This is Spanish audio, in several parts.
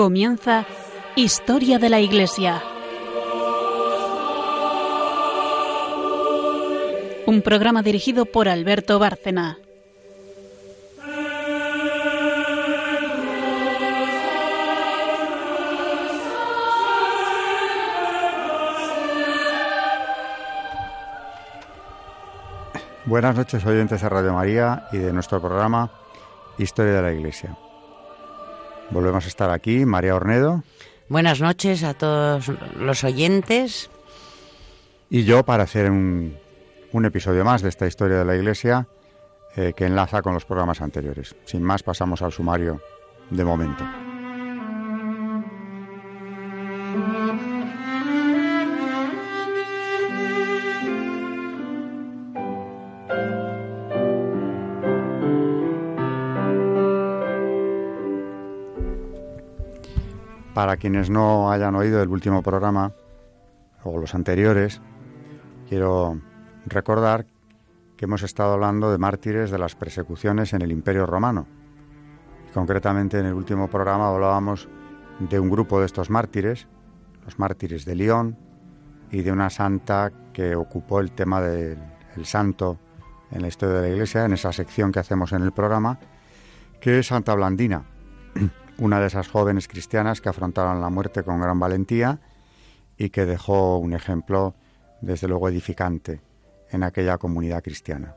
Comienza Historia de la Iglesia. Un programa dirigido por Alberto Bárcena. Buenas noches oyentes de Radio María y de nuestro programa Historia de la Iglesia. Volvemos a estar aquí, María Ornedo. Buenas noches a todos los oyentes. Y yo para hacer un, un episodio más de esta Historia de la Iglesia eh, que enlaza con los programas anteriores. Sin más, pasamos al sumario de momento. Quienes no hayan oído el último programa o los anteriores, quiero recordar que hemos estado hablando de mártires de las persecuciones en el Imperio Romano. Concretamente en el último programa hablábamos de un grupo de estos mártires, los mártires de León, y de una santa que ocupó el tema del el santo en la historia de la Iglesia, en esa sección que hacemos en el programa, que es Santa Blandina, una de esas jóvenes cristianas que afrontaron la muerte con gran valentía y que dejó un ejemplo, desde luego, edificante en aquella comunidad cristiana.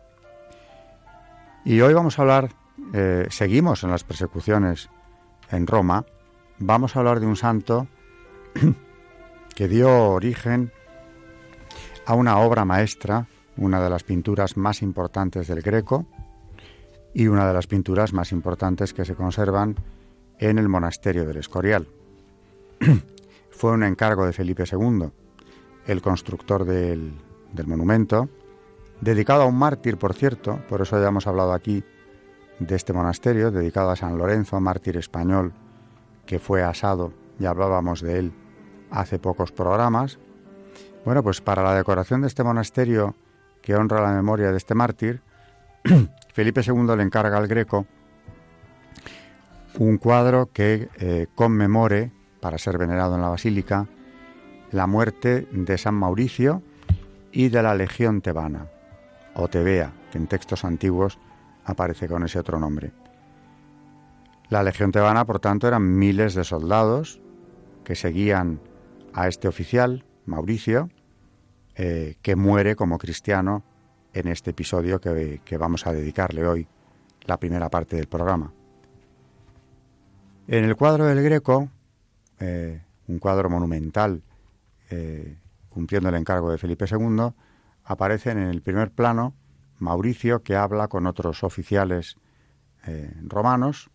Y hoy vamos a hablar, eh, seguimos en las persecuciones en Roma, vamos a hablar de un santo que dio origen a una obra maestra, una de las pinturas más importantes del Greco y una de las pinturas más importantes que se conservan en el monasterio del Escorial. Fue un encargo de Felipe II, el constructor del, del monumento, dedicado a un mártir, por cierto, por eso ya hemos hablado aquí de este monasterio, dedicado a San Lorenzo, mártir español, que fue asado, ya hablábamos de él hace pocos programas. Bueno, pues para la decoración de este monasterio que honra la memoria de este mártir, Felipe II le encarga al Greco un cuadro que eh, conmemore, para ser venerado en la basílica, la muerte de San Mauricio y de la Legión Tebana, o Tebea, que en textos antiguos aparece con ese otro nombre. La Legión Tebana, por tanto, eran miles de soldados que seguían a este oficial, Mauricio, eh, que muere como cristiano en este episodio que, que vamos a dedicarle hoy, la primera parte del programa. En el cuadro del Greco, eh, un cuadro monumental eh, cumpliendo el encargo de Felipe II, aparecen en el primer plano Mauricio que habla con otros oficiales eh, romanos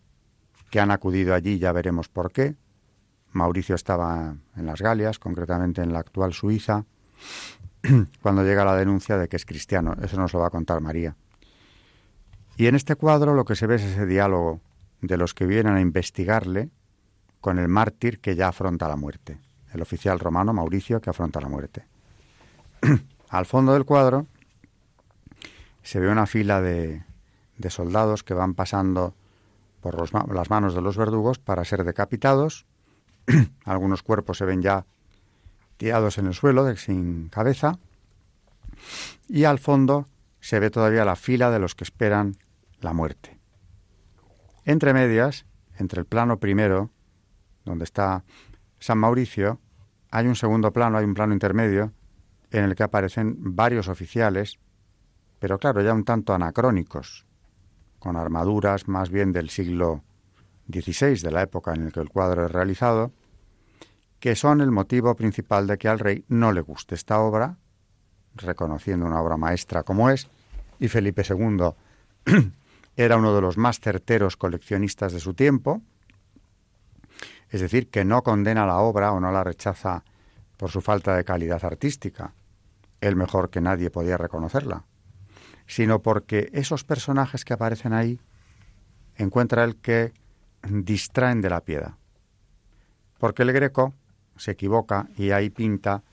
que han acudido allí, ya veremos por qué. Mauricio estaba en las Galias, concretamente en la actual Suiza, cuando llega la denuncia de que es cristiano. Eso nos lo va a contar María. Y en este cuadro lo que se ve es ese diálogo de los que vienen a investigarle con el mártir que ya afronta la muerte, el oficial romano Mauricio que afronta la muerte. Al fondo del cuadro se ve una fila de, de soldados que van pasando por las manos de los verdugos para ser decapitados. Algunos cuerpos se ven ya tirados en el suelo, sin cabeza. Y al fondo se ve todavía la fila de los que esperan la muerte. Entre medias, entre el plano primero, donde está San Mauricio, hay un segundo plano, hay un plano intermedio, en el que aparecen varios oficiales, pero claro, ya un tanto anacrónicos, con armaduras más bien del siglo XVI, de la época en la que el cuadro es realizado, que son el motivo principal de que al rey no le guste esta obra, reconociendo una obra maestra como es, y Felipe II era uno de los más certeros coleccionistas de su tiempo, es decir, que no condena la obra o no la rechaza por su falta de calidad artística, el mejor que nadie podía reconocerla, sino porque esos personajes que aparecen ahí encuentra el que distraen de la piedad. Porque el greco se equivoca y ahí pinta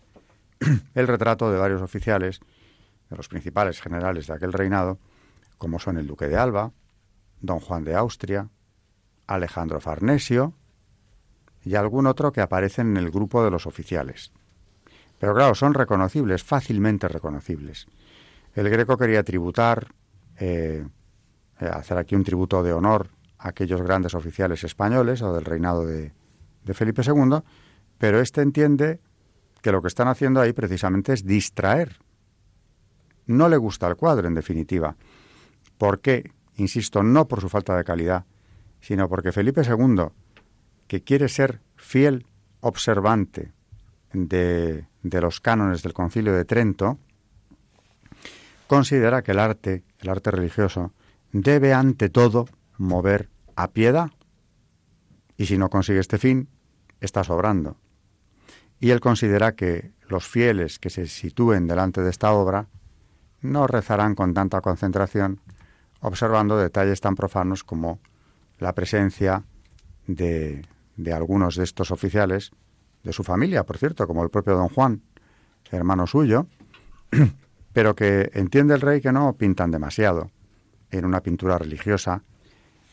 el retrato de varios oficiales, de los principales generales de aquel reinado, como son el duque de Alba, don Juan de Austria, Alejandro Farnesio, y algún otro que aparece en el grupo de los oficiales. Pero claro, son reconocibles, fácilmente reconocibles. El Greco quería tributar, eh, eh, hacer aquí un tributo de honor a aquellos grandes oficiales españoles o del reinado de, de Felipe II, pero éste entiende que lo que están haciendo ahí precisamente es distraer. No le gusta el cuadro, en definitiva. ¿Por qué? Insisto, no por su falta de calidad, sino porque Felipe II, que quiere ser fiel observante de, los cánones del Concilio de Trento, considera que el arte, el arte religioso, debe ante todo mover a piedad. Y si no consigue este fin, está sobrando. Y él considera que los fieles que se sitúen delante de esta obra no rezarán con tanta concentración observando detalles tan profanos como la presencia de, de algunos de estos oficiales, de su familia, por cierto, como el propio don Juan, hermano suyo, pero que entiende el rey que no pintan demasiado en una pintura religiosa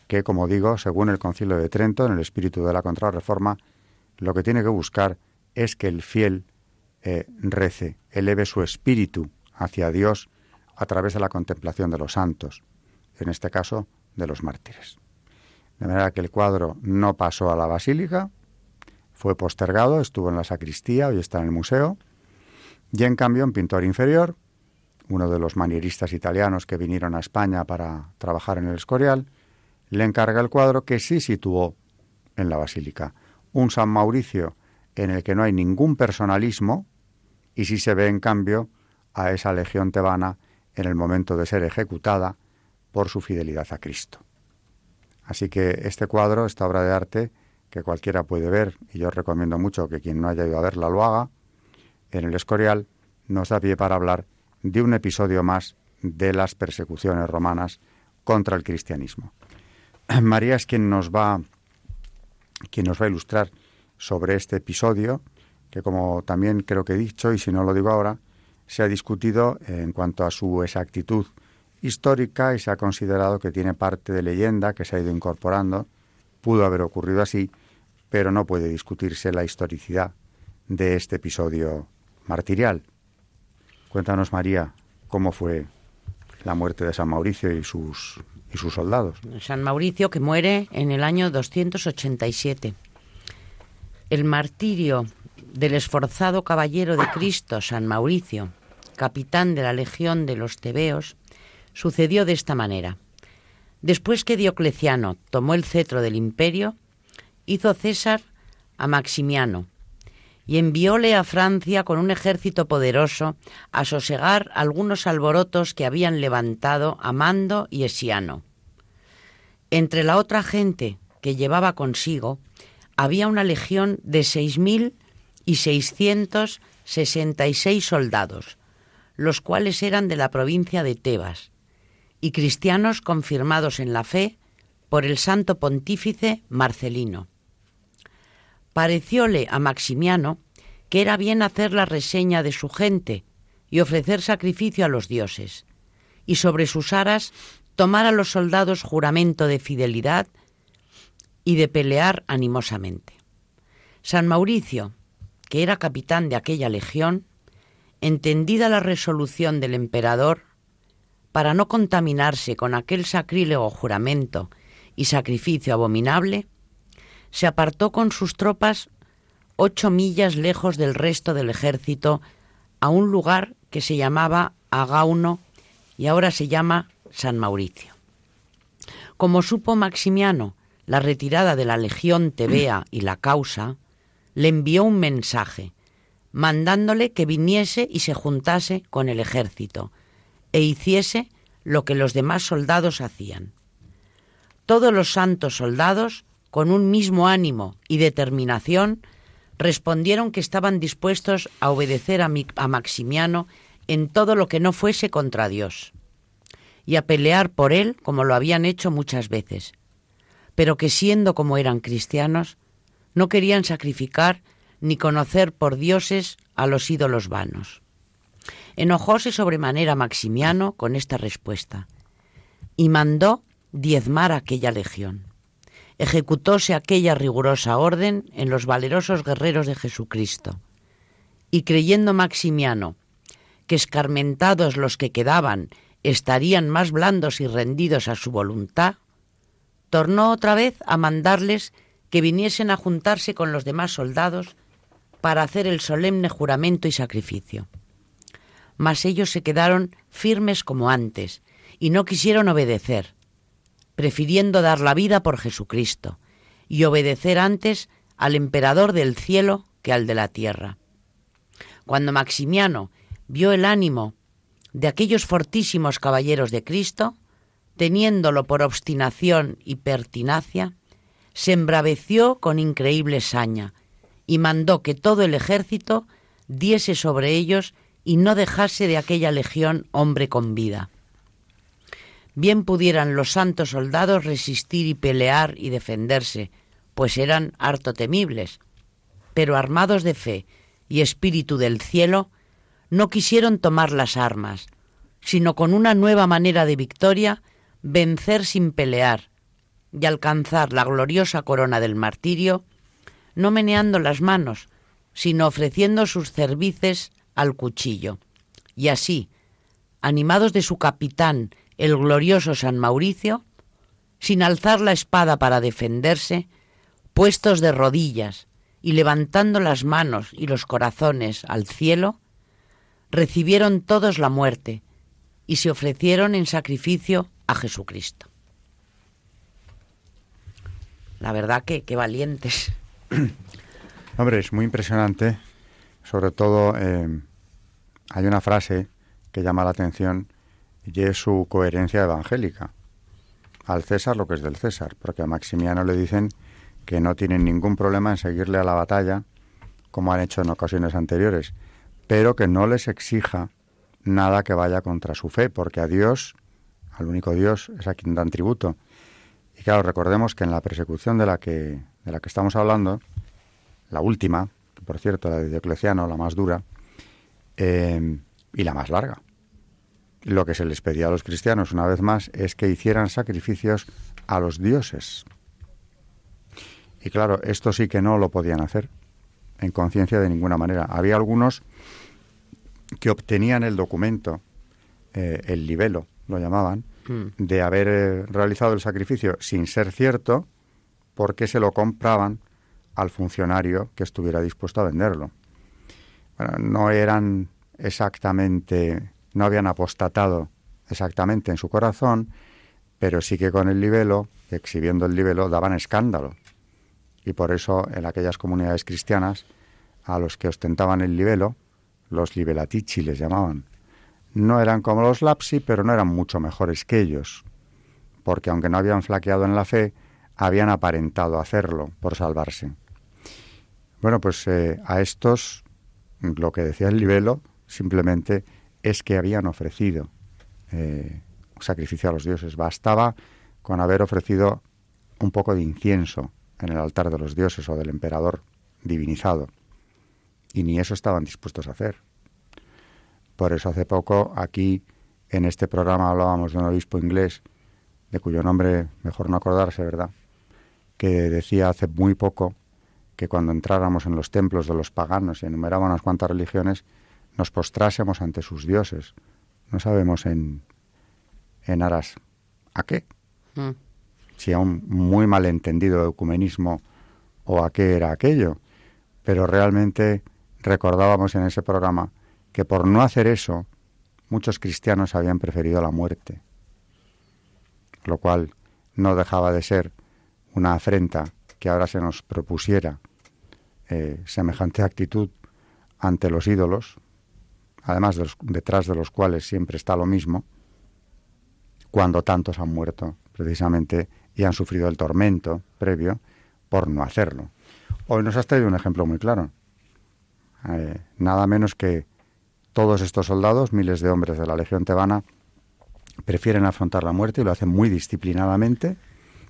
que, como digo, según el Concilio de Trento, en el espíritu de la Contrarreforma, lo que tiene que buscar es que el fiel eh, rece, eleve su espíritu hacia Dios a través de la contemplación de los santos, en este caso de los mártires. De manera que el cuadro no pasó a la basílica, fue postergado, estuvo en la sacristía, hoy está en el museo, y en cambio un pintor inferior, uno de los manieristas italianos que vinieron a España para trabajar en el Escorial, le encarga el cuadro que sí situó en la basílica. Un San Mauricio en el que no hay ningún personalismo y sí se ve en cambio a esa legión tebana en el momento de ser ejecutada por su fidelidad a Cristo. Así que este cuadro, esta obra de arte, que cualquiera puede ver, y yo recomiendo mucho que quien no haya ido a verla lo haga, en el Escorial nos da pie para hablar de un episodio más de las persecuciones romanas contra el cristianismo. María es quien nos va quien nos va a ilustrar sobre este episodio, que como también creo que he dicho, y si no lo digo ahora, se ha discutido en cuanto a su exactitud histórica y se ha considerado que tiene parte de leyenda que se ha ido incorporando. Pudo haber ocurrido así, pero no puede discutirse la historicidad de este episodio martirial. Cuéntanos, María, cómo fue la muerte de San Mauricio y sus, y sus soldados. San Mauricio que muere en el año 287. El martirio del esforzado caballero de Cristo, San Mauricio, capitán de la Legión de los Tebeos, sucedió de esta manera. Después que Diocleciano tomó el cetro del imperio, hizo César a Maximiano, y envióle a Francia con un ejército poderoso a sosegar algunos alborotos que habían levantado Amando y Esiano. Entre la otra gente que llevaba consigo había una legión de seis mil y seiscientos sesenta y seis soldados, los cuales eran de la provincia de Tebas, y cristianos confirmados en la fe por el santo pontífice Marcelino parecióle a Maximiano que era bien hacer la reseña de su gente y ofrecer sacrificio a los dioses, y sobre sus aras tomar a los soldados juramento de fidelidad y de pelear animosamente. San Mauricio, que era capitán de aquella legión, entendida la resolución del emperador, para no contaminarse con aquel sacrílego juramento y sacrificio abominable, se apartó con sus tropas ocho millas lejos del resto del ejército a un lugar que se llamaba Agauno y ahora se llama San Mauricio. Como supo Maximiano la retirada de la legión tebea y la causa, le envió un mensaje, mandándole que viniese y se juntase con el ejército, e hiciese lo que los demás soldados hacían. Todos los santos soldados con un mismo ánimo y determinación, respondieron que estaban dispuestos a obedecer a, Maximiano en todo lo que no fuese contra Dios, y a pelear por él como lo habían hecho muchas veces, pero que siendo como eran cristianos, no querían sacrificar ni conocer por dioses a los ídolos vanos. Enojóse sobremanera Maximiano con esta respuesta, y mandó diezmar aquella legión. ejecutóse aquella rigurosa orden en los valerosos guerreros de Jesucristo. Y creyendo Maximiano que escarmentados los que quedaban estarían más blandos y rendidos a su voluntad, tornó otra vez a mandarles que viniesen a juntarse con los demás soldados para hacer el solemne juramento y sacrificio. Mas ellos se quedaron firmes como antes y no quisieron obedecer, prefiriendo dar la vida por Jesucristo y obedecer antes al emperador del cielo que al de la tierra. Cuando Maximiano vio el ánimo de aquellos fortísimos caballeros de Cristo, teniéndolo por obstinación y pertinacia, se embraveció con increíble saña y mandó que todo el ejército diese sobre ellos y no dejase de aquella legión hombre con vida. Bien pudieran los santos soldados resistir y pelear y defenderse, pues eran harto temibles, pero armados de fe y espíritu del cielo, no quisieron tomar las armas, sino con una nueva manera de victoria vencer sin pelear y alcanzar la gloriosa corona del martirio, no meneando las manos, sino ofreciendo sus cervices al cuchillo. Y así, animados de su capitán, el glorioso San Mauricio, sin alzar la espada para defenderse, puestos de rodillas y levantando las manos y los corazones al cielo, recibieron todos la muerte y se ofrecieron en sacrificio a Jesucristo. La verdad que, qué valientes. Hombre, es muy impresionante. Sobre todo, eh, hay una frase que llama la atención y es su coherencia evangélica. Al César lo que es del César, porque a Maximiano le dicen que no tienen ningún problema en seguirle a la batalla, como han hecho en ocasiones anteriores, pero que no les exija nada que vaya contra su fe, porque a Dios, al único Dios, es a quien dan tributo. Y claro, recordemos que en la persecución de la que, de la que estamos hablando, la última, por cierto, la de Diocleciano, la más dura, eh, y la más larga, lo que se les pedía a los cristianos, una vez más, es que hicieran sacrificios a los dioses. Y claro, esto sí que no lo podían hacer en conciencia de ninguna manera. Había algunos que obtenían el documento, eh, el libelo, lo llamaban, hmm. de haber eh, realizado el sacrificio sin ser cierto, porque se lo compraban al funcionario que estuviera dispuesto a venderlo. Bueno, no eran exactamente, no habían apostatado exactamente en su corazón, pero sí que con el libelo, exhibiendo el libelo, daban escándalo. Y por eso en aquellas comunidades cristianas, a los que ostentaban el libelo, los libelatici les llamaban. No eran como los lapsi, pero no eran mucho mejores que ellos, porque aunque no habían flaqueado en la fe, habían aparentado hacerlo por salvarse. Bueno, pues eh, a estos, lo que decía el libelo, simplemente es que habían ofrecido eh, sacrificio a los dioses. Bastaba con haber ofrecido un poco de incienso en el altar de los dioses o del emperador divinizado y ni eso estaban dispuestos a hacer. Por eso hace poco aquí en este programa hablábamos de un obispo inglés, de cuyo nombre mejor no acordarse, ¿verdad? Que decía hace muy poco que cuando entráramos en los templos de los paganos y enumeraba unas cuantas religiones, nos postrásemos ante sus dioses. No sabemos en, en aras a qué. Mm. Si a un muy malentendido ecumenismo o a qué era aquello. Pero realmente recordábamos en ese programa que por no hacer eso muchos cristianos habían preferido la muerte, lo cual no dejaba de ser una afrenta que ahora se nos propusiera eh, semejante actitud ante los ídolos, además detrás de los cuales siempre está lo mismo, cuando tantos han muerto precisamente y han sufrido el tormento previo por no hacerlo. Hoy nos has traído un ejemplo muy claro. Eh, nada menos que todos estos soldados, miles de hombres de la Legión Tebana, prefieren afrontar la muerte y lo hacen muy disciplinadamente,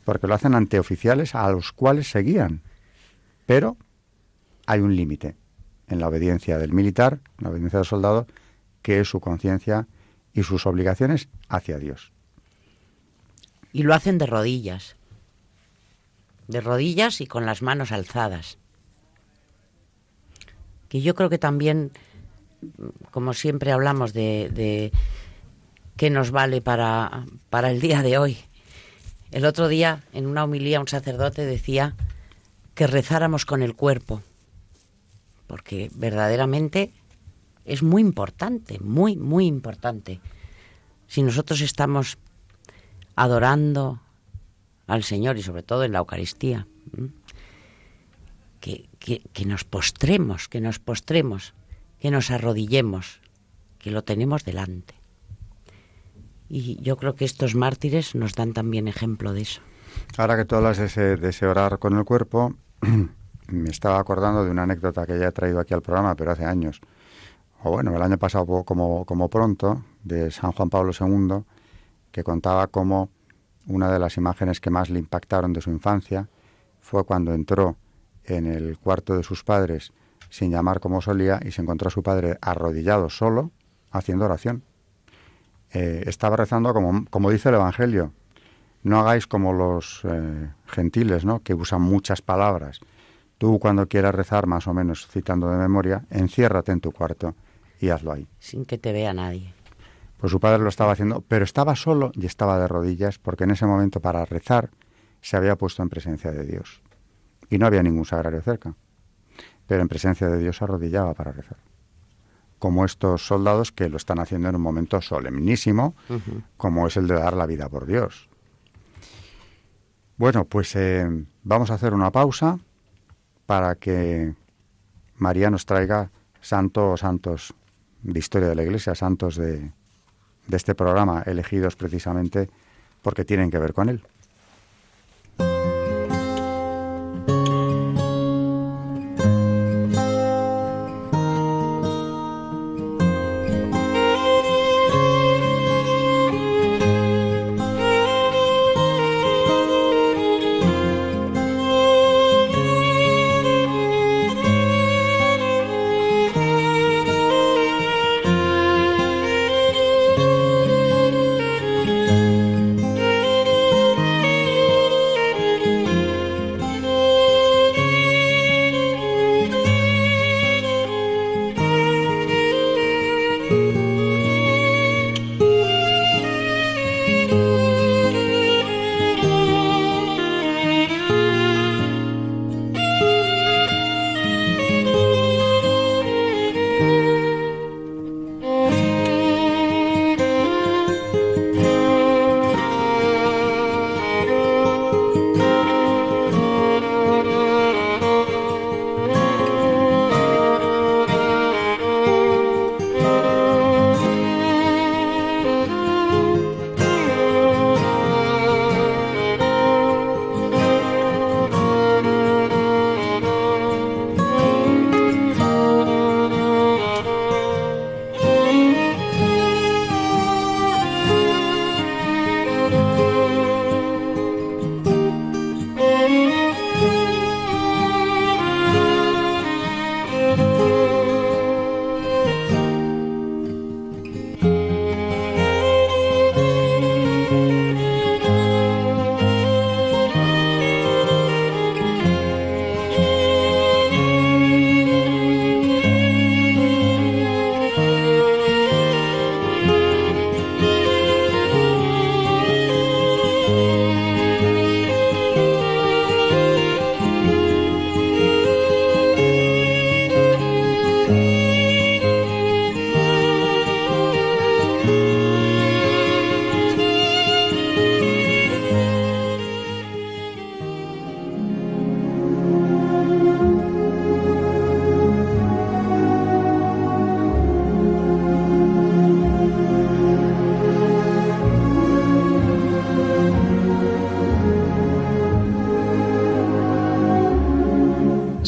porque lo hacen ante oficiales a los cuales seguían. Pero hay un límite en la obediencia del militar, en la obediencia del soldado, que es su conciencia y sus obligaciones hacia Dios. Y lo hacen de rodillas. de rodillas y con las manos alzadas. Que yo creo que también, como siempre hablamos de, de qué nos vale para, para el día de hoy. El otro día, en una homilía, un sacerdote decía que rezáramos con el cuerpo, porque verdaderamente es muy importante, muy, muy importante. Si nosotros estamos adorando al Señor y sobre todo en la Eucaristía, que, que, nos postremos, que nos postremos, que nos arrodillemos, que lo tenemos delante. Y yo creo que estos mártires nos dan también ejemplo de eso. Ahora que tú hablas de ese, de ese orar con el cuerpo, me estaba acordando de una anécdota que ya he traído aquí al programa, pero hace años. O bueno, el año pasado como, como pronto, de San Juan Pablo II, que contaba cómo una de las imágenes que más le impactaron de su infancia fue cuando entró en el cuarto de sus padres sin llamar como solía y se encontró a su padre arrodillado solo haciendo oración. Eh, estaba rezando como, como dice el Evangelio, no hagáis como los eh, gentiles, ¿no? que usan muchas palabras. Tú cuando quieras rezar, más o menos citando de memoria, enciérrate en tu cuarto y hazlo ahí. Sin que te vea nadie. Pues su padre lo estaba haciendo, pero estaba solo y estaba de rodillas porque en ese momento para rezar se había puesto en presencia de Dios. Y no había ningún sagrario cerca. Pero en presencia de Dios se arrodillaba para rezar. Como estos soldados que lo están haciendo en un momento solemnísimo, como es el de dar la vida por Dios. Bueno, pues eh, vamos a hacer una pausa para que María nos traiga santos o santos de historia de la Iglesia, santos de, de este programa, elegidos precisamente porque tienen que ver con él.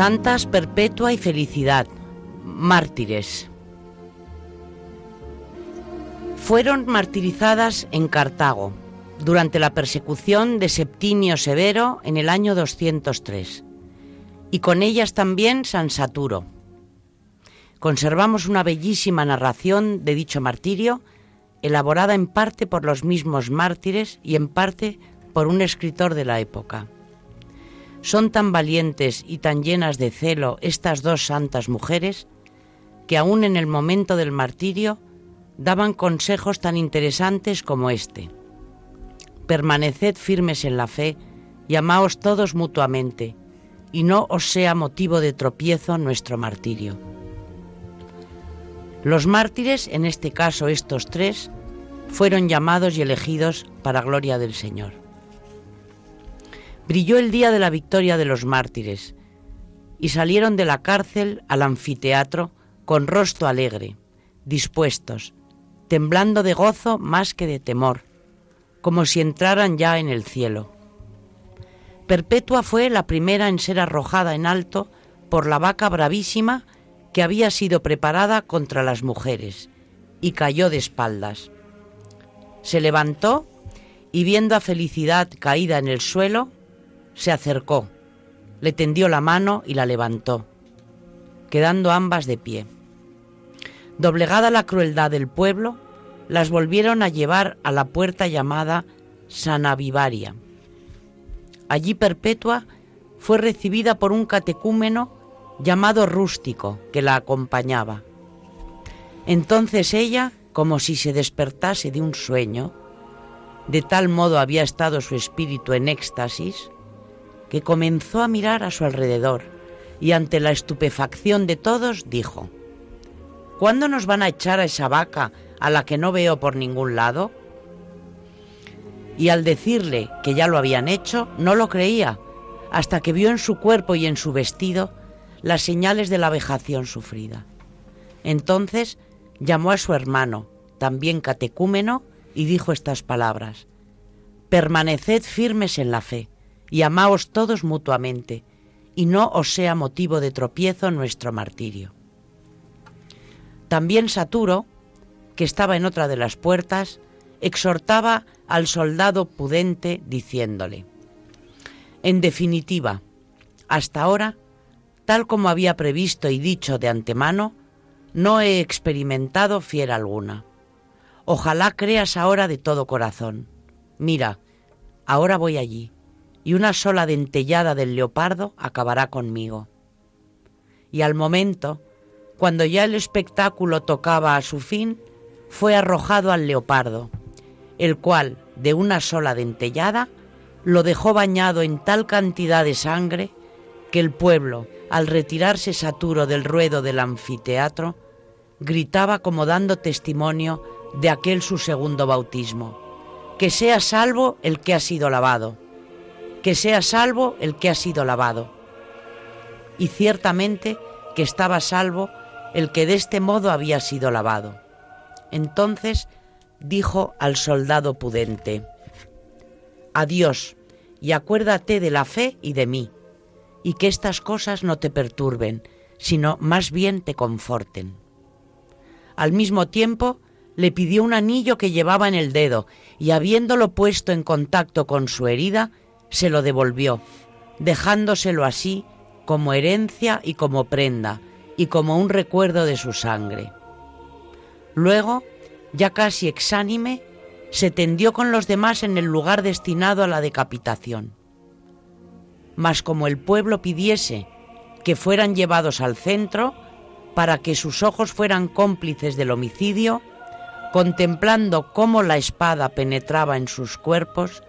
Santas Perpetua y Felicidad, mártires. Fueron martirizadas en Cartago durante la persecución de Septimio Severo en el año 203 y con ellas también San Saturo. Conservamos una bellísima narración de dicho martirio, elaborada en parte por los mismos mártires y en parte por un escritor de la época. Son tan valientes y tan llenas de celo estas dos santas mujeres que aún en el momento del martirio daban consejos tan interesantes como este. Permaneced firmes en la fe y amaos todos mutuamente, y no os sea motivo de tropiezo nuestro martirio. Los mártires, en este caso estos tres, fueron llamados y elegidos para gloria del Señor. Brilló el día de la victoria de los mártires y salieron de la cárcel al anfiteatro con rostro alegre, dispuestos, temblando de gozo más que de temor, como si entraran ya en el cielo. Perpetua fue la primera en ser arrojada en alto por la vaca bravísima que había sido preparada contra las mujeres, y cayó de espaldas. Se levantó y viendo a Felicidad caída en el suelo, se acercó, le tendió la mano y la levantó, quedando ambas de pie. Doblegada la crueldad del pueblo, las volvieron a llevar a la puerta llamada Sanavivaria. Allí Perpetua fue recibida por un catecúmeno llamado Rústico, que la acompañaba. Entonces ella, como si se despertase de un sueño, de tal modo había estado su espíritu en éxtasis, que comenzó a mirar a su alrededor y ante la estupefacción de todos dijo, ¿Cuándo nos van a echar a esa vaca a la que no veo por ningún lado? Y al decirle que ya lo habían hecho, no lo creía, hasta que vio en su cuerpo y en su vestido las señales de la vejación sufrida. Entonces llamó a su hermano, también catecúmeno, y dijo estas palabras, Permaneced firmes en la fe y amaos todos mutuamente, y no os sea motivo de tropiezo nuestro martirio. También Saturo, que estaba en otra de las puertas, exhortaba al soldado pudente diciéndole, En definitiva, hasta ahora, tal como había previsto y dicho de antemano, no he experimentado fiera alguna. Ojalá creas ahora de todo corazón. Mira, ahora voy allí y una sola dentellada del leopardo acabará conmigo. Y al momento, cuando ya el espectáculo tocaba a su fin, fue arrojado al leopardo, el cual, de una sola dentellada, lo dejó bañado en tal cantidad de sangre que el pueblo, al retirarse saturo del ruedo del anfiteatro, gritaba como dando testimonio de aquel su segundo bautismo, que sea salvo el que ha sido lavado que sea salvo el que ha sido lavado. Y ciertamente que estaba salvo el que de este modo había sido lavado. Entonces dijo al soldado pudente, Adiós, y acuérdate de la fe y de mí, y que estas cosas no te perturben, sino más bien te conforten. Al mismo tiempo, le pidió un anillo que llevaba en el dedo, y habiéndolo puesto en contacto con su herida, se lo devolvió, dejándoselo así como herencia y como prenda, y como un recuerdo de su sangre. Luego, ya casi exánime, se tendió con los demás en el lugar destinado a la decapitación. Mas como el pueblo pidiese que fueran llevados al centro, para que sus ojos fueran cómplices del homicidio, contemplando cómo la espada penetraba en sus cuerpos,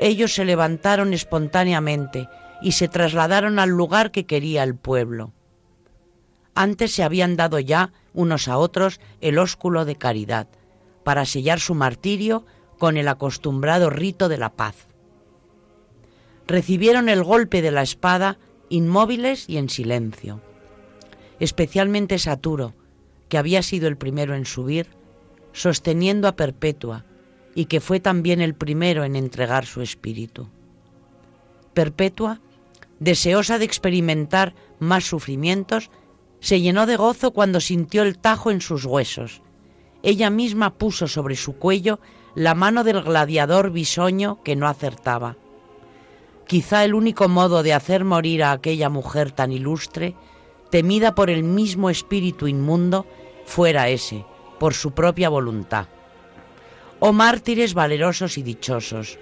ellos se levantaron espontáneamente y se trasladaron al lugar que quería el pueblo. Antes se habían dado ya unos a otros el ósculo de caridad, para sellar su martirio con el acostumbrado rito de la paz. Recibieron el golpe de la espada inmóviles y en silencio. Especialmente Saturo, que había sido el primero en subir, sosteniendo a Perpetua, y que fue también el primero en entregar su espíritu. Perpetua deseosa de experimentar más sufrimientos, se llenó de gozo cuando sintió el tajo en sus huesos. Ella misma puso sobre su cuello la mano del gladiador bisoño que no acertaba. Quizá el único modo de hacer morir a aquella mujer tan ilustre, temida por el mismo espíritu inmundo, fuera ese, por su propia voluntad. Oh mártires valerosos y dichosos,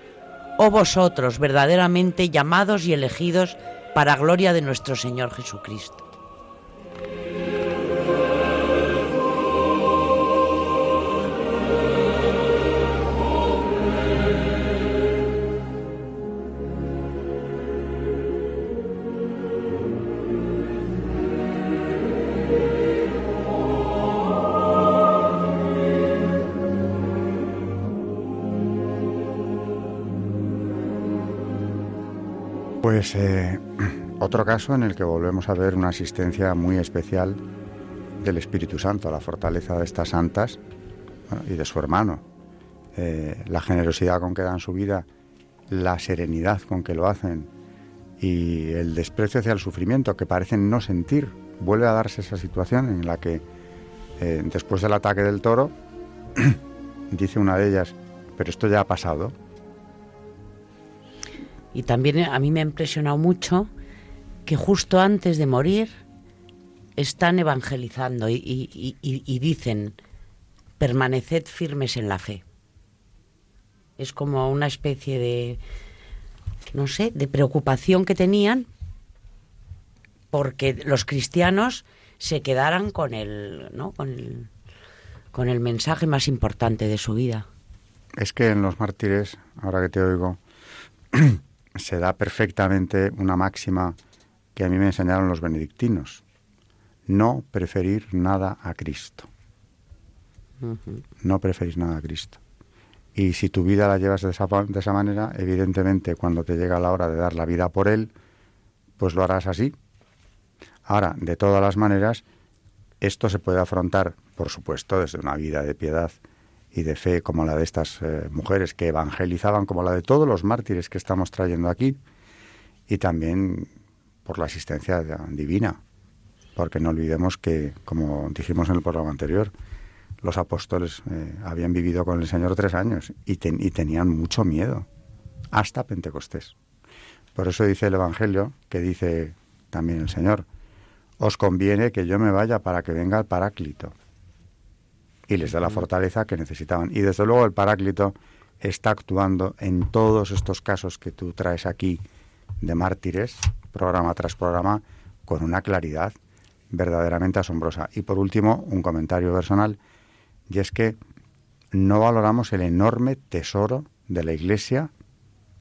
oh vosotros verdaderamente llamados y elegidos para gloria de nuestro Señor Jesucristo. Pues eh, otro caso en el que volvemos a ver una asistencia muy especial del Espíritu Santo, la fortaleza de estas santas y de su hermano, eh, la generosidad con que dan su vida, la serenidad con que lo hacen y el desprecio hacia el sufrimiento que parecen no sentir. Vuelve a darse esa situación en la que eh, después del ataque del toro, dice una de ellas, pero esto ya ha pasado, y también a mí me ha impresionado mucho que justo antes de morir están evangelizando y, dicen, permaneced firmes en la fe. Es como una especie de, no sé, de preocupación que tenían porque los cristianos se quedaran con el, ¿no? con el, con el mensaje más importante de su vida. Es que en los mártires, ahora que te oigo, se da perfectamente una máxima que a mí me enseñaron los benedictinos. No preferir nada a Cristo. No preferís nada a Cristo. Y si tu vida la llevas de esa, de esa manera, evidentemente cuando te llega la hora de dar la vida por Él, pues lo harás así. Ahora, de todas las maneras, esto se puede afrontar, por supuesto, desde una vida de piedad y de fe como la de estas eh, mujeres que evangelizaban, como la de todos los mártires que estamos trayendo aquí, y también por la asistencia divina, porque no olvidemos que, como dijimos en el programa anterior, los apóstoles eh, habían vivido con el Señor tres años y, y tenían mucho miedo, hasta Pentecostés. Por eso dice el Evangelio, que dice también el Señor, os conviene que yo me vaya para que venga el Paráclito y les da la fortaleza que necesitaban. Y desde luego el Paráclito está actuando en todos estos casos que tú traes aquí de mártires, programa tras programa, con una claridad verdaderamente asombrosa. Y por último, un comentario personal, y es que no valoramos el enorme tesoro de la Iglesia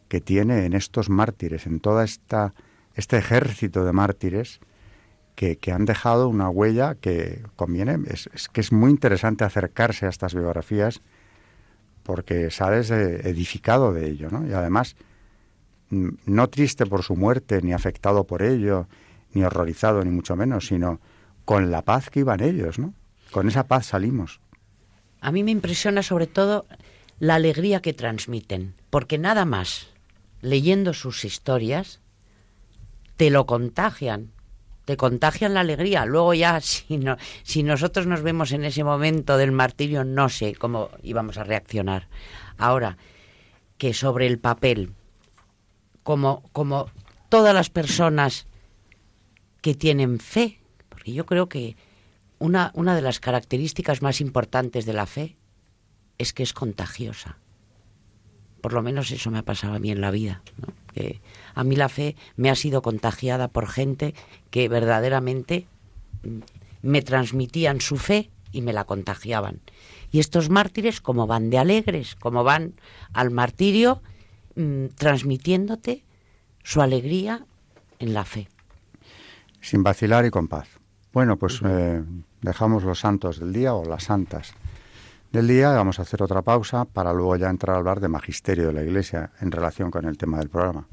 que tiene en estos mártires, en toda esta este ejército de mártires que, han dejado una huella que conviene, es, que es muy interesante acercarse a estas biografías porque sales edificado de ello, ¿no? Y además, mm, no triste por su muerte, ni afectado por ello, ni horrorizado, ni mucho menos, sino con la paz que iban ellos, ¿no? Con esa paz salimos. A mí me impresiona sobre todo la alegría que transmiten, porque nada más leyendo sus historias te lo contagian, te contagian la alegría. Luego ya, si, no, si nosotros nos vemos en ese momento del martirio, no sé cómo íbamos a reaccionar. Ahora, que sobre el papel, como, como todas las personas que tienen fe, porque yo creo que una de las características más importantes de la fe es que es contagiosa. Por lo menos eso me ha pasado a mí en la vida. Que a mí la fe me ha sido contagiada por gente que verdaderamente mm, me transmitían su fe y me la contagiaban. Y estos mártires, como van de alegres, como van al martirio, mm, transmitiéndote su alegría en la fe. Sin vacilar y con paz. Bueno, pues eh, dejamos los santos del día o las santas del día. Vamos a hacer otra pausa para luego ya entrar a hablar de magisterio de la Iglesia en relación con el tema del programa.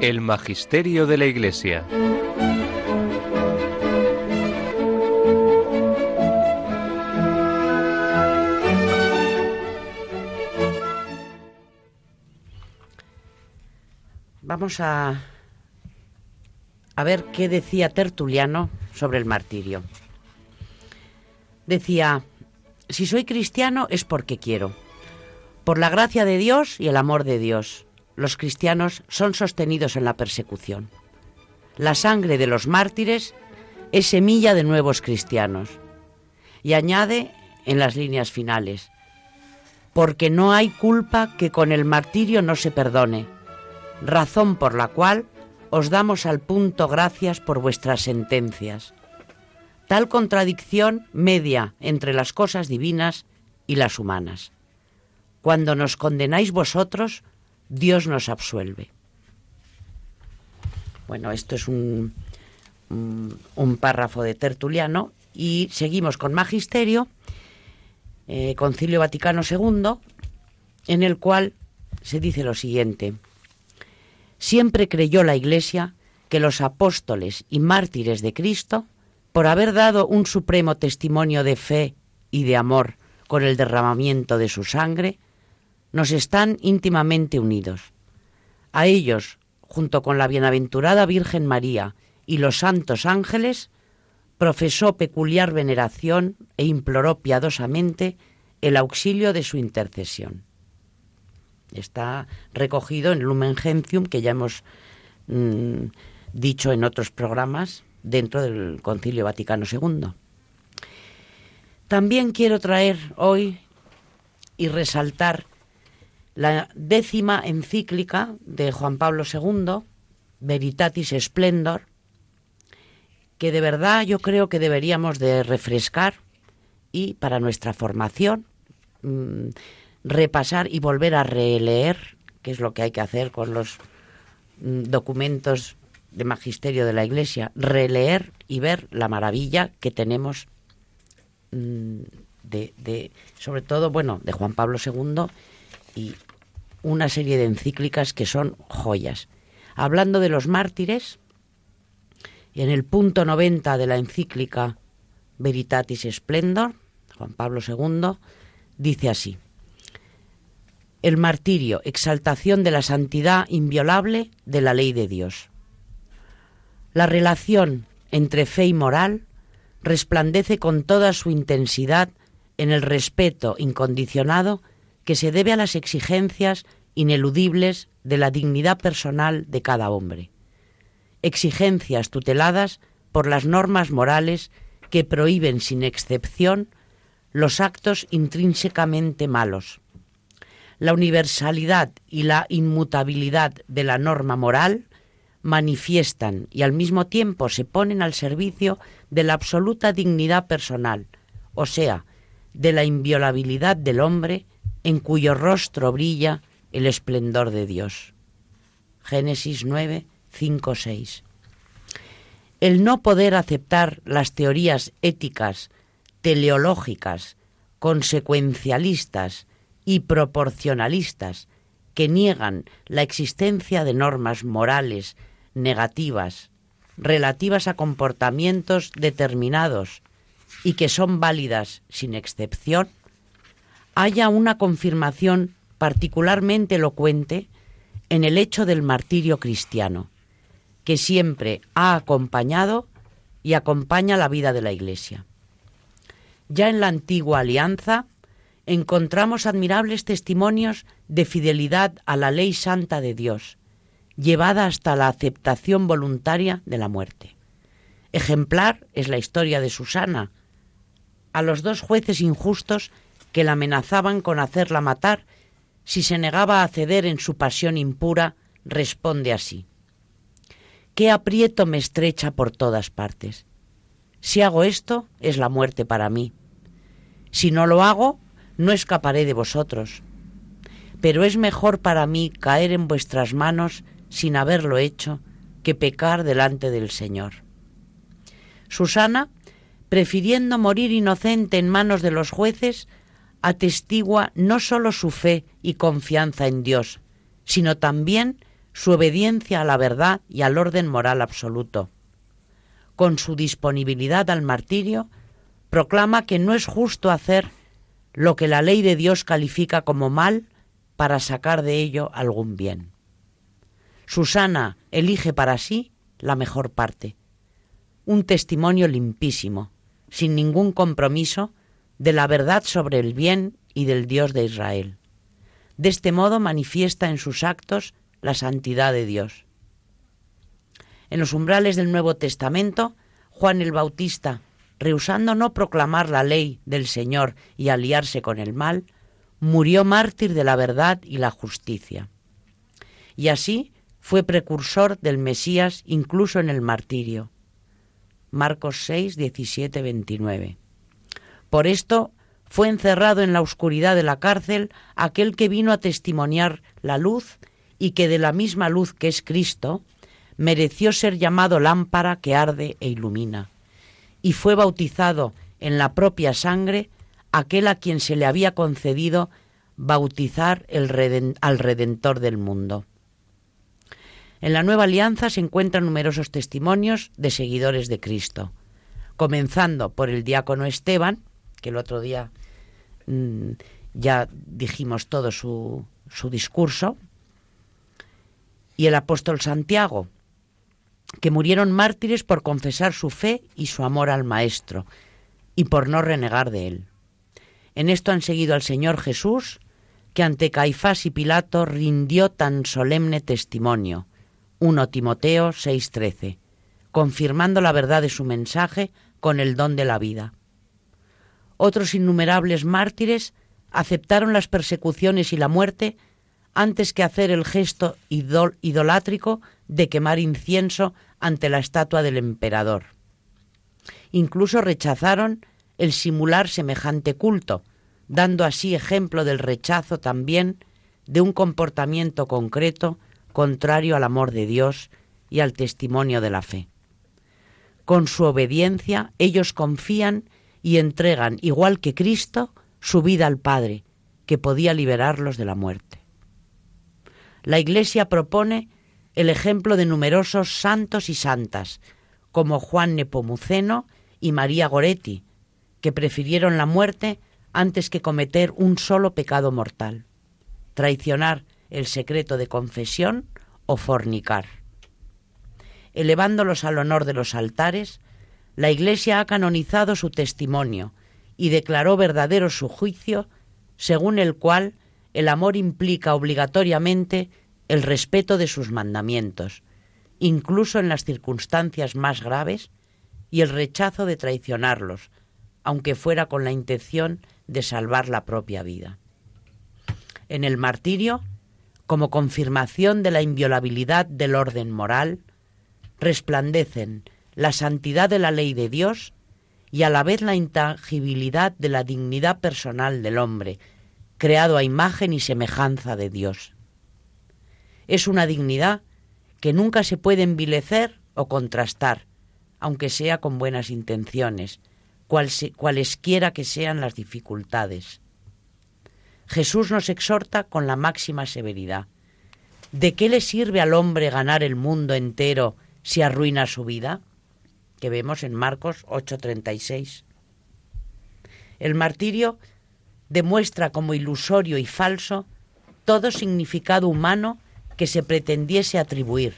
El magisterio de la Iglesia. Vamos a a ver qué decía Tertuliano sobre el martirio. Decía, si soy cristiano es porque quiero. Por la gracia de Dios y el amor de Dios, los cristianos son sostenidos en la persecución. La sangre de los mártires es semilla de nuevos cristianos. Y añade en las líneas finales, porque no hay culpa que con el martirio no se perdone, razón por la cual os damos al punto gracias por vuestras sentencias. Tal contradicción media entre las cosas divinas y las humanas. Cuando nos condenáis vosotros, Dios nos absuelve. Bueno, esto es un, un, párrafo de Tertuliano y seguimos con Magisterio, eh, Concilio Vaticano II, en el cual se dice lo siguiente. Siempre creyó la Iglesia que los apóstoles y mártires de Cristo, por haber dado un supremo testimonio de fe y de amor con el derramamiento de su sangre, nos están íntimamente unidos. A ellos, junto con la bienaventurada Virgen María y los santos ángeles, profesó peculiar veneración e imploró piadosamente el auxilio de su intercesión. Está recogido en Lumen Gentium, que ya hemos mm, dicho en otros programas dentro del Concilio Vaticano II. También quiero traer hoy y resaltar la décima encíclica de Juan Pablo II, Veritatis Splendor, que de verdad yo creo que deberíamos de refrescar y para nuestra formación mm, repasar y volver a releer, que es lo que hay que hacer con los mm, documentos de magisterio de la Iglesia, releer y ver la maravilla que tenemos mm, de, de, sobre todo, bueno, de Juan Pablo II y una serie de encíclicas que son joyas. Hablando de los mártires, en el punto 90 de la encíclica Veritatis Splendor, Juan Pablo II, dice así, el martirio, exaltación de la santidad inviolable de la ley de Dios. La relación entre fe y moral resplandece con toda su intensidad en el respeto incondicionado que se debe a las exigencias ineludibles de la dignidad personal de cada hombre. Exigencias tuteladas por las normas morales que prohíben sin excepción los actos intrínsecamente malos. La universalidad y la inmutabilidad de la norma moral manifiestan y al mismo tiempo se ponen al servicio de la absoluta dignidad personal, o sea, de la inviolabilidad del hombre en cuyo rostro brilla el esplendor de Dios. Génesis 9, 5, 6. El no poder aceptar las teorías éticas, teleológicas, consecuencialistas y proporcionalistas que niegan la existencia de normas morales negativas relativas a comportamientos determinados y que son válidas sin excepción, haya una confirmación particularmente elocuente en el hecho del martirio cristiano, que siempre ha acompañado y acompaña la vida de la Iglesia. Ya en la antigua alianza encontramos admirables testimonios de fidelidad a la ley santa de Dios, llevada hasta la aceptación voluntaria de la muerte. Ejemplar es la historia de Susana, a los dos jueces injustos que la amenazaban con hacerla matar si se negaba a ceder en su pasión impura, responde así. ¿Qué aprieto me estrecha por todas partes? Si hago esto, es la muerte para mí. Si no lo hago, no escaparé de vosotros. Pero es mejor para mí caer en vuestras manos sin haberlo hecho que pecar delante del Señor. Susana, prefiriendo morir inocente en manos de los jueces, atestigua no sólo su fe y confianza en Dios, sino también su obediencia a la verdad y al orden moral absoluto. Con su disponibilidad al martirio, proclama que no es justo hacer lo que la ley de Dios califica como mal para sacar de ello algún bien. Susana elige para sí la mejor parte, un testimonio limpísimo, sin ningún compromiso, de la verdad sobre el bien y del Dios de Israel. De este modo manifiesta en sus actos la santidad de Dios. En los umbrales del Nuevo Testamento, Juan el Bautista, rehusando no proclamar la ley del Señor y aliarse con el mal, murió mártir de la verdad y la justicia. Y así fue precursor del Mesías incluso en el martirio. Marcos 6, 17, 29. Por esto fue encerrado en la oscuridad de la cárcel aquel que vino a testimoniar la luz y que de la misma luz que es Cristo, mereció ser llamado lámpara que arde e ilumina, y fue bautizado en la propia sangre aquel a quien se le había concedido bautizar al Redentor del mundo. En la nueva alianza se encuentran numerosos testimonios de seguidores de Cristo, comenzando por el diácono Esteban, que el otro día mm, ya dijimos todo su, su discurso, y el apóstol Santiago, que murieron mártires por confesar su fe y su amor al Maestro, y por no renegar de él. En esto han seguido al Señor Jesús, que ante Caifás y Pilato rindió tan solemne testimonio. 1 Timoteo 6:13, confirmando la verdad de su mensaje con el don de la vida. Otros innumerables mártires aceptaron las persecuciones y la muerte antes que hacer el gesto idolátrico de quemar incienso ante la estatua del emperador. Incluso rechazaron el simular semejante culto, dando así ejemplo del rechazo también de un comportamiento concreto contrario al amor de Dios y al testimonio de la fe. Con su obediencia ellos confían y entregan, igual que Cristo, su vida al Padre, que podía liberarlos de la muerte. La Iglesia propone el ejemplo de numerosos santos y santas, como Juan Nepomuceno y María Goretti, que prefirieron la muerte antes que cometer un solo pecado mortal, traicionar el secreto de confesión o fornicar. Elevándolos al honor de los altares, la Iglesia ha canonizado su testimonio y declaró verdadero su juicio, según el cual el amor implica obligatoriamente el respeto de sus mandamientos, incluso en las circunstancias más graves, y el rechazo de traicionarlos, aunque fuera con la intención de salvar la propia vida. En el martirio, como confirmación de la inviolabilidad del orden moral, resplandecen la santidad de la ley de Dios y a la vez la intangibilidad de la dignidad personal del hombre, creado a imagen y semejanza de Dios. Es una dignidad que nunca se puede envilecer o contrastar, aunque sea con buenas intenciones, cualesquiera que sean las dificultades. Jesús nos exhorta con la máxima severidad. ¿De qué le sirve al hombre ganar el mundo entero si arruina su vida? Que vemos en Marcos 8:36. El martirio demuestra como ilusorio y falso todo significado humano que se pretendiese atribuir,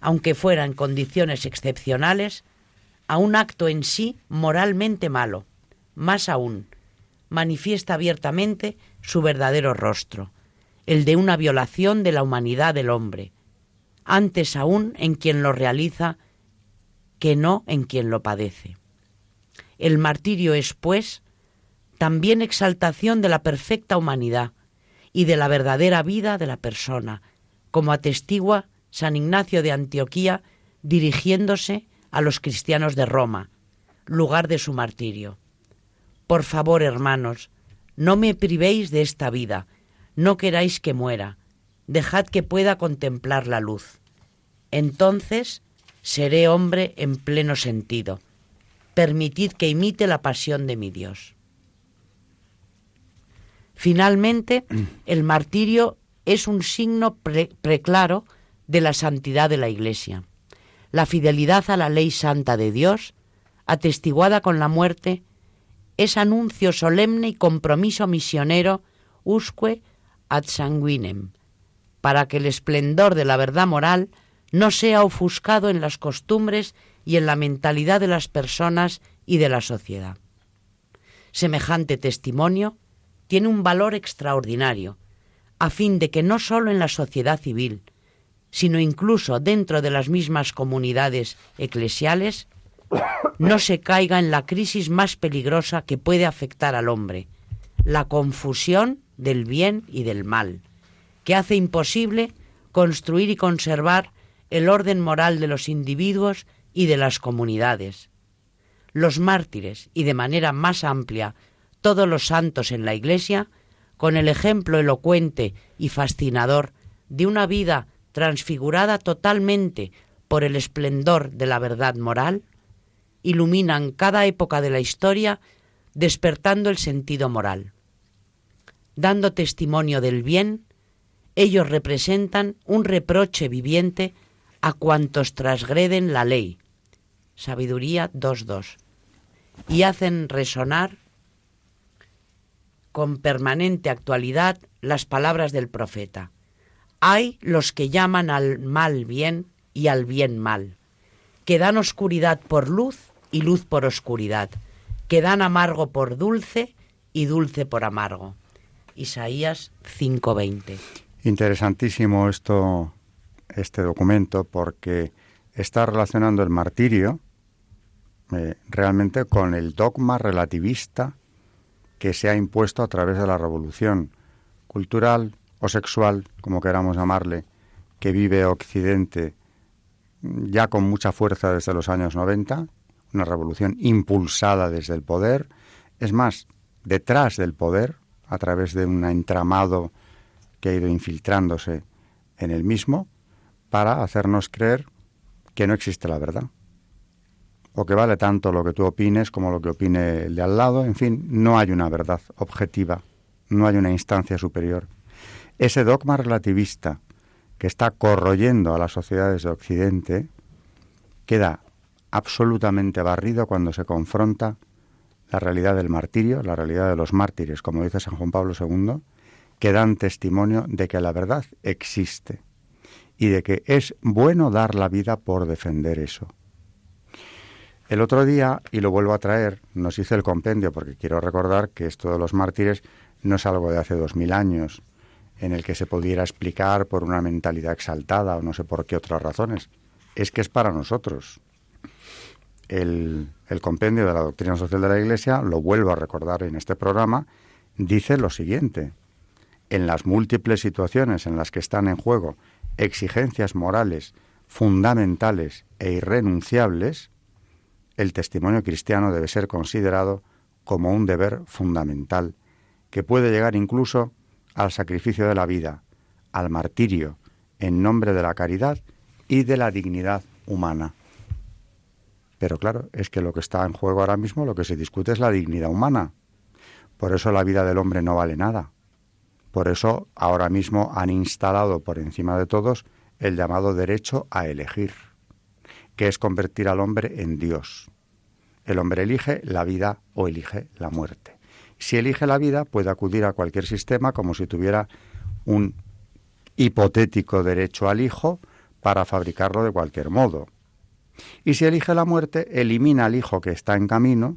aunque fuera en condiciones excepcionales, a un acto en sí moralmente malo. Más aún, manifiesta abiertamente su verdadero rostro, el de una violación de la humanidad del hombre, antes aún en quien lo realiza que no en quien lo padece. El martirio es, pues, también exaltación de la perfecta humanidad y de la verdadera vida de la persona, como atestigua San Ignacio de Antioquía dirigiéndose a los cristianos de Roma, lugar de su martirio. Por favor, hermanos, no me privéis de esta vida, no queráis que muera, dejad que pueda contemplar la luz. Entonces seré hombre en pleno sentido. Permitid que imite la pasión de mi Dios. Finalmente, el martirio es un signo preclaro de la santidad de la Iglesia la fidelidad a la ley santa de Dios, atestiguada con la muerte, es anuncio solemne y compromiso misionero usque ad sanguinem, para que el esplendor de la verdad moral no sea ofuscado en las costumbres y en la mentalidad de las personas y de la sociedad. Semejante testimonio tiene un valor extraordinario, a fin de que no sólo en la sociedad civil, sino incluso dentro de las mismas comunidades eclesiales, no se caiga en la crisis más peligrosa que puede afectar al hombre, la confusión del bien y del mal, que hace imposible construir y conservar el orden moral de los individuos y de las comunidades. Los mártires, y de manera más amplia todos los santos en la Iglesia, con el ejemplo elocuente y fascinador de una vida transfigurada totalmente por el esplendor de la verdad moral, iluminan cada época de la historia despertando el sentido moral. Dando testimonio del bien, ellos representan un reproche viviente a cuantos transgreden la ley. Sabiduría 2.2. Y hacen resonar con permanente actualidad las palabras del profeta. Hay los que llaman al mal bien y al bien mal, que dan oscuridad por luz y luz por oscuridad, que dan amargo por dulce y dulce por amargo. Isaías 5:20. Interesantísimo esto, este documento, porque está relacionando el martirio eh, realmente con el dogma relativista que se ha impuesto a través de la revolución cultural o sexual, como queramos llamarle, que vive Occidente ya con mucha fuerza desde los años 90, una revolución impulsada desde el poder, es más, detrás del poder, a través de un entramado que ha ido infiltrándose en el mismo, para hacernos creer que no existe la verdad. O que vale tanto lo que tú opines como lo que opine el de al lado. En fin, no hay una verdad objetiva, no hay una instancia superior. Ese dogma relativista que está corroyendo a las sociedades de Occidente queda absolutamente barrido cuando se confronta la realidad del martirio, la realidad de los mártires, como dice San Juan Pablo II, que dan testimonio de que la verdad existe y de que es bueno dar la vida por defender eso. El otro día, y lo vuelvo a traer, nos hice el compendio porque quiero recordar que esto de los mártires no es algo de hace dos mil años, en el que se pudiera explicar por una mentalidad exaltada o no sé por qué otras razones. Es que es para nosotros. El, el compendio de la doctrina social de la Iglesia, lo vuelvo a recordar en este programa, dice lo siguiente. En las múltiples situaciones en las que están en juego exigencias morales fundamentales e irrenunciables, el testimonio cristiano debe ser considerado como un deber fundamental, que puede llegar incluso al sacrificio de la vida, al martirio, en nombre de la caridad y de la dignidad humana. Pero claro, es que lo que está en juego ahora mismo, lo que se discute es la dignidad humana. Por eso la vida del hombre no vale nada. Por eso ahora mismo han instalado por encima de todos el llamado derecho a elegir, que es convertir al hombre en Dios. El hombre elige la vida o elige la muerte. Si elige la vida, puede acudir a cualquier sistema como si tuviera un hipotético derecho al hijo para fabricarlo de cualquier modo. Y si elige la muerte, elimina al hijo que está en camino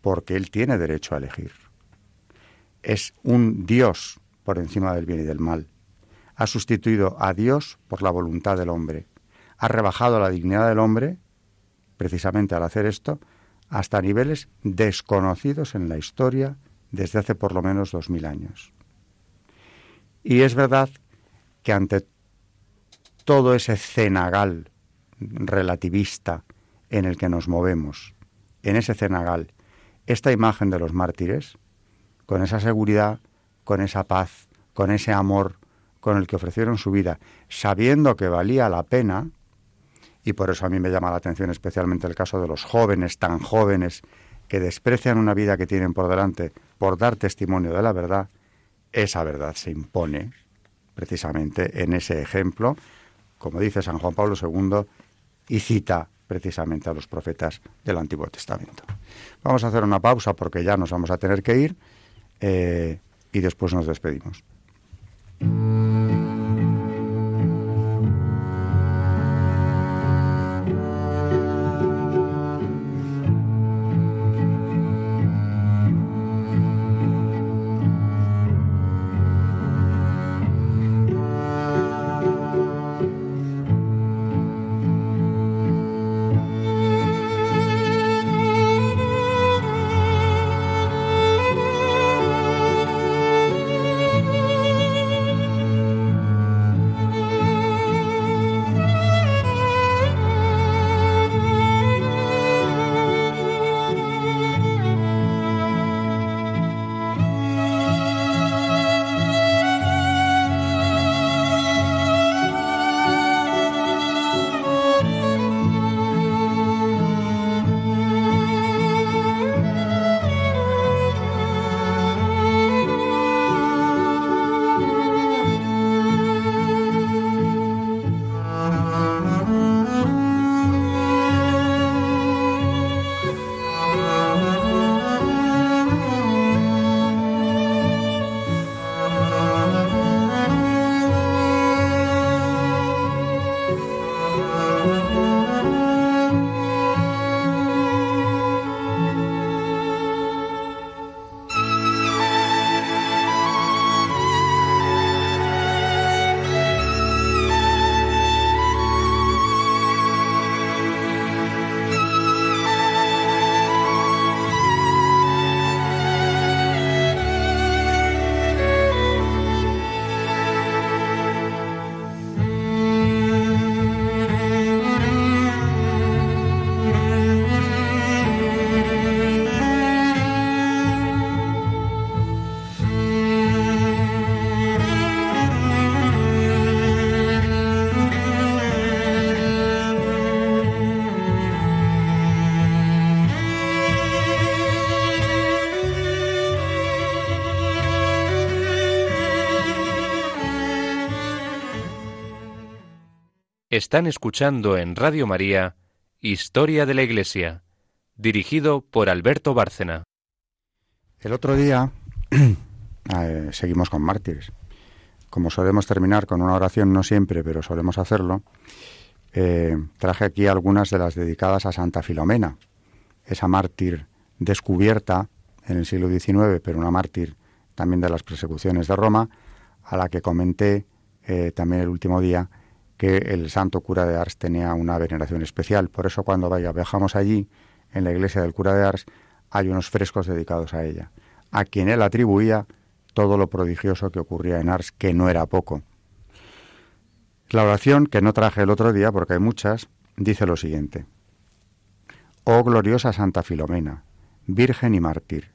porque él tiene derecho a elegir. Es un Dios por encima del bien y del mal. Ha sustituido a Dios por la voluntad del hombre. Ha rebajado la dignidad del hombre, precisamente al hacer esto, hasta niveles desconocidos en la historia desde hace por lo menos dos mil años. Y es verdad que ante todo ese cenagal relativista en el que nos movemos, en ese cenagal, esta imagen de los mártires, con esa seguridad, con esa paz, con ese amor con el que ofrecieron su vida, sabiendo que valía la pena, y por eso a mí me llama la atención especialmente el caso de los jóvenes, tan jóvenes, que desprecian una vida que tienen por delante por dar testimonio de la verdad, esa verdad se impone precisamente en ese ejemplo, como dice San Juan Pablo II, y cita precisamente a los profetas del Antiguo Testamento. Vamos a hacer una pausa porque ya nos vamos a tener que ir eh, y después nos despedimos. Están escuchando en Radio María Historia de la Iglesia, dirigido por Alberto Bárcena. El otro día eh, seguimos con mártires. Como solemos terminar con una oración, no siempre, pero solemos hacerlo, eh, traje aquí algunas de las dedicadas a Santa Filomena, esa mártir descubierta en el siglo XIX, pero una mártir también de las persecuciones de Roma, a la que comenté eh, también el último día que el santo cura de Ars tenía una veneración especial. Por eso cuando vaya, viajamos allí, en la iglesia del cura de Ars, hay unos frescos dedicados a ella, a quien él atribuía todo lo prodigioso que ocurría en Ars, que no era poco. La oración, que no traje el otro día porque hay muchas, dice lo siguiente. Oh gloriosa Santa Filomena, Virgen y mártir,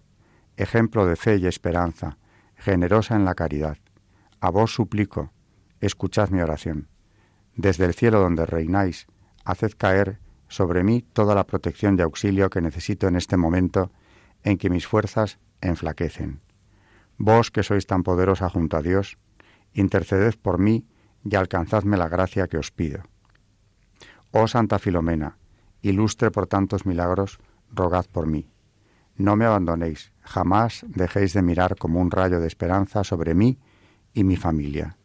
ejemplo de fe y esperanza, generosa en la caridad, a vos suplico, escuchad mi oración. Desde el cielo donde reináis, haced caer sobre mí toda la protección y auxilio que necesito en este momento en que mis fuerzas enflaquecen. Vos que sois tan poderosa junto a Dios, interceded por mí y alcanzadme la gracia que os pido. Oh Santa Filomena, ilustre por tantos milagros, rogad por mí. No me abandonéis, jamás dejéis de mirar como un rayo de esperanza sobre mí y mi familia.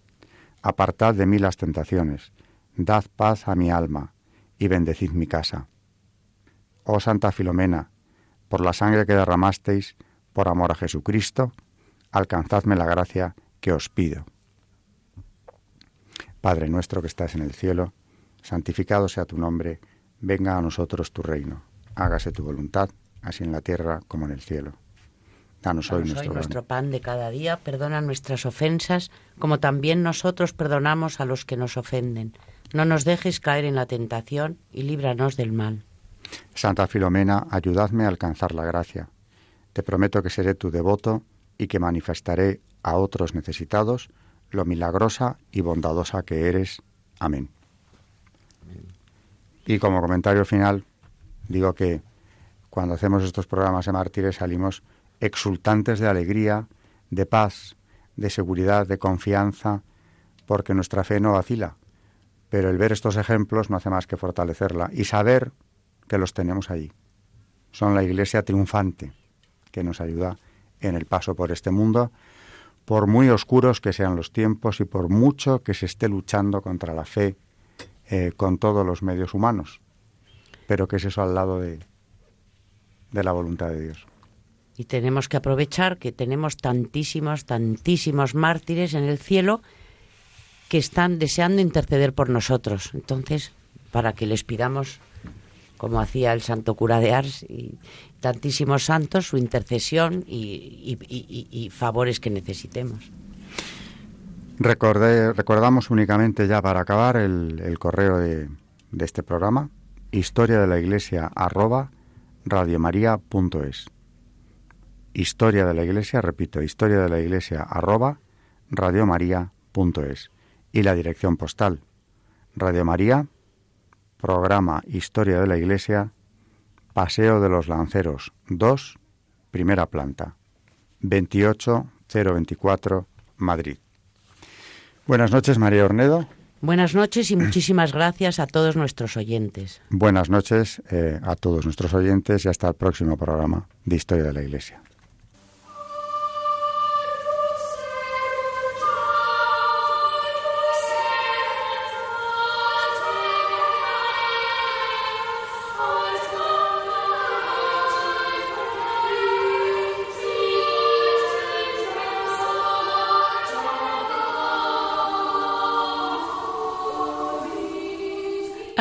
Apartad de mí las tentaciones, dad paz a mi alma y bendecid mi casa. Oh Santa Filomena, por la sangre que derramasteis, por amor a Jesucristo, alcanzadme la gracia que os pido. Padre nuestro que estás en el cielo, santificado sea tu nombre, venga a nosotros tu reino, hágase tu voluntad, así en la tierra como en el cielo. Danos hoy, nuestro, nuestro pan de cada día, perdona nuestras ofensas, como también nosotros perdonamos a los que nos ofenden. No nos dejes caer en la tentación y líbranos del mal. Santa Filomena, ayudadme a alcanzar la gracia. Te prometo que seré tu devoto y que manifestaré a otros necesitados lo milagrosa y bondadosa que eres. Amén. Y como comentario final, digo que cuando hacemos estos programas de mártires salimos exultantes de alegría, de paz, de seguridad, de confianza, porque nuestra fe no vacila. Pero el ver estos ejemplos no hace más que fortalecerla y saber que los tenemos allí. Son la iglesia triunfante que nos ayuda en el paso por este mundo por muy oscuros que sean los tiempos y por mucho que se esté luchando contra la fe eh, con todos los medios humanos, pero que es eso al lado de, de la voluntad de Dios. Y tenemos que aprovechar que tenemos tantísimos, tantísimos mártires en el cielo que están deseando interceder por nosotros. Entonces, para que les pidamos como hacía el santo cura de Ars y tantísimos santos, su intercesión y, favores que necesitemos. recordamos únicamente ya para acabar el, correo de, este programa, historia de la iglesia arroba radiomaria.es. Historia de la iglesia, repito, historia de la iglesia arroba radiomaria.es. Y la dirección postal, Radio María, Programa Historia de la Iglesia, Paseo de los Lanceros 2, primera planta, 28024, Madrid. Buenas noches, María Ornedo. Buenas noches y muchísimas gracias a todos nuestros oyentes. Buenas noches eh, a todos nuestros oyentes y hasta el próximo programa de Historia de la Iglesia.